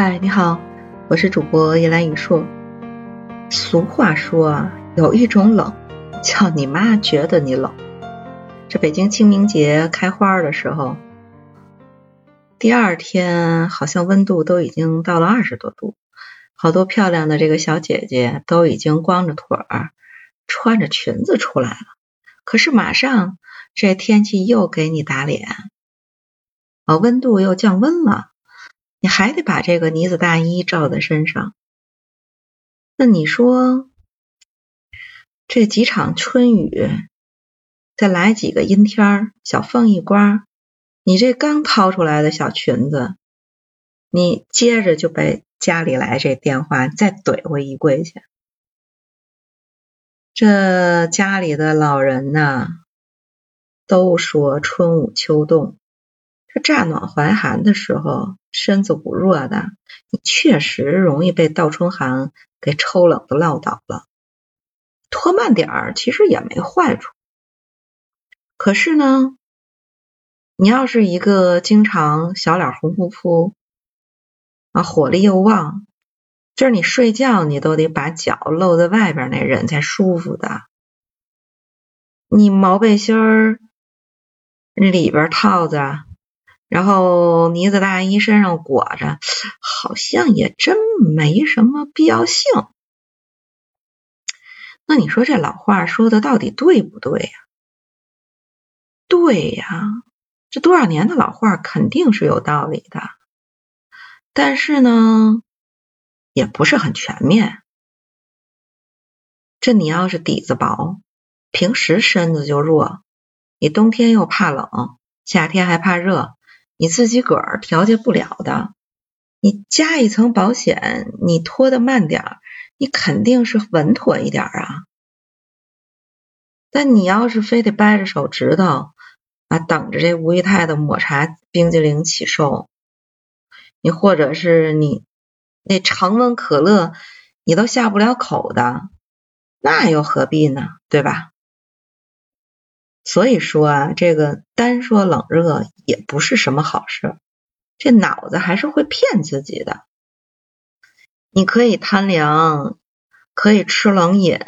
嗨，你好，我是主播叶兰雨硕。俗话说啊，有一种冷，叫你妈觉得你冷。这北京清明节开花的时候，第二天好像温度都已经到了二十多度，好多漂亮的这个小姐姐都已经光着腿儿，穿着裙子出来了。可是马上这天气又给你打脸，啊，温度又降温了。你还得把这个呢子大衣罩在身上，那你说这几场春雨，再来几个阴天，小风一刮，你这刚掏出来的小裙子，你接着就被家里来这电话再怼回衣柜去。这家里的老人呐，都说春捂秋冻。这乍暖还寒的时候，身子骨弱的，你确实容易被倒春寒给抽冷的落倒了。拖慢点儿其实也没坏处。可是呢，你要是一个经常小脸红扑扑啊，火力又旺，就是你睡觉你都得把脚露在外边那人才舒服的。你毛背心儿里边套着。然后呢子大衣身上裹着，好像也真没什么必要性。那你说这老话说的到底对不对呀？对呀，这多少年的老话肯定是有道理的，但是呢，也不是很全面。这你要是底子薄，平时身子就弱，你冬天又怕冷，夏天还怕热。你自己个儿调节不了的，你加一层保险，你拖得慢点儿，你肯定是稳妥一点啊。但你要是非得掰着手指头啊，等着这吴姨太的抹茶冰激凌起售，你或者是你那常温可乐，你都下不了口的，那又何必呢？对吧？所以说啊，这个单说冷热也不是什么好事，这脑子还是会骗自己的。你可以贪凉，可以吃冷饮，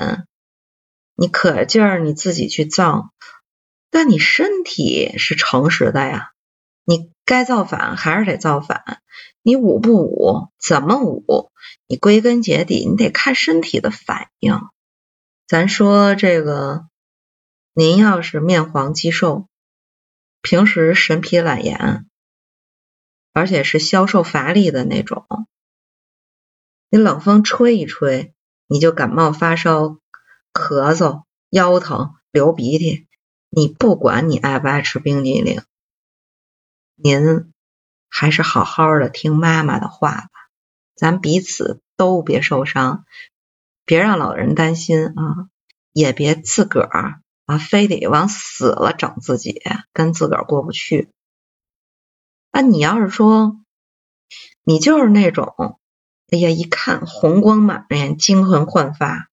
你可劲儿你自己去造，但你身体是诚实的呀，你该造反还是得造反，你捂不捂，怎么捂，你归根结底你得看身体的反应。咱说这个。您要是面黄肌瘦，平时神疲懒言，而且是消瘦乏力的那种，你冷风吹一吹，你就感冒发烧、咳嗽、腰疼、流鼻涕。你不管你爱不爱吃冰激凌，您还是好好的听妈妈的话吧，咱彼此都别受伤，别让老人担心啊，也别自个儿。啊，非得往死了整自己，跟自个儿过不去。啊，你要是说你就是那种，哎呀，一看红光满面，精神焕发，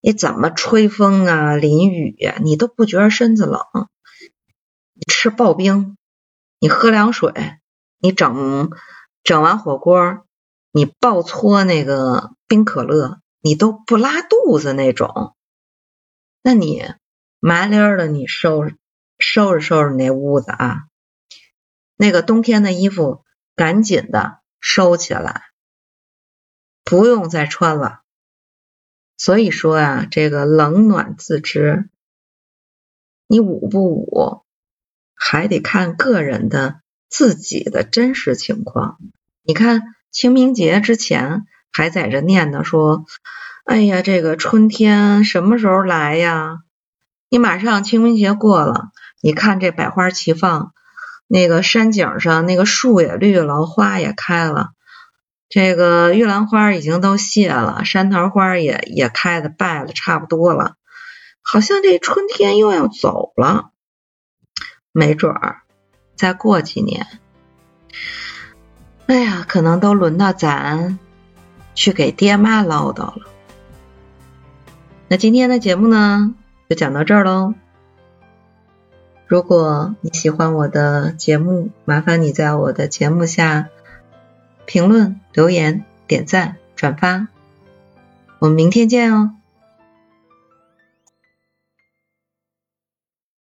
你怎么吹风啊、淋雨呀，你都不觉得身子冷。你吃刨冰，你喝凉水，你整整完火锅，你爆搓那个冰可乐，你都不拉肚子那种。那你？麻溜的，你收拾收拾收拾那屋子啊，那个冬天的衣服赶紧的收起来，不用再穿了。所以说啊，这个冷暖自知，你捂不捂，还得看个人的自己的真实情况。你看清明节之前还在这念叨说，哎呀，这个春天什么时候来呀？你马上清明节过了，你看这百花齐放，那个山景上那个树也绿了，花也开了，这个玉兰花已经都谢了，山桃花也也开的败了，差不多了，好像这春天又要走了，没准儿再过几年，哎呀，可能都轮到咱去给爹妈唠叨了。那今天的节目呢？就讲到这儿喽。如果你喜欢我的节目，麻烦你在我的节目下评论、留言、点赞、转发。我们明天见哦。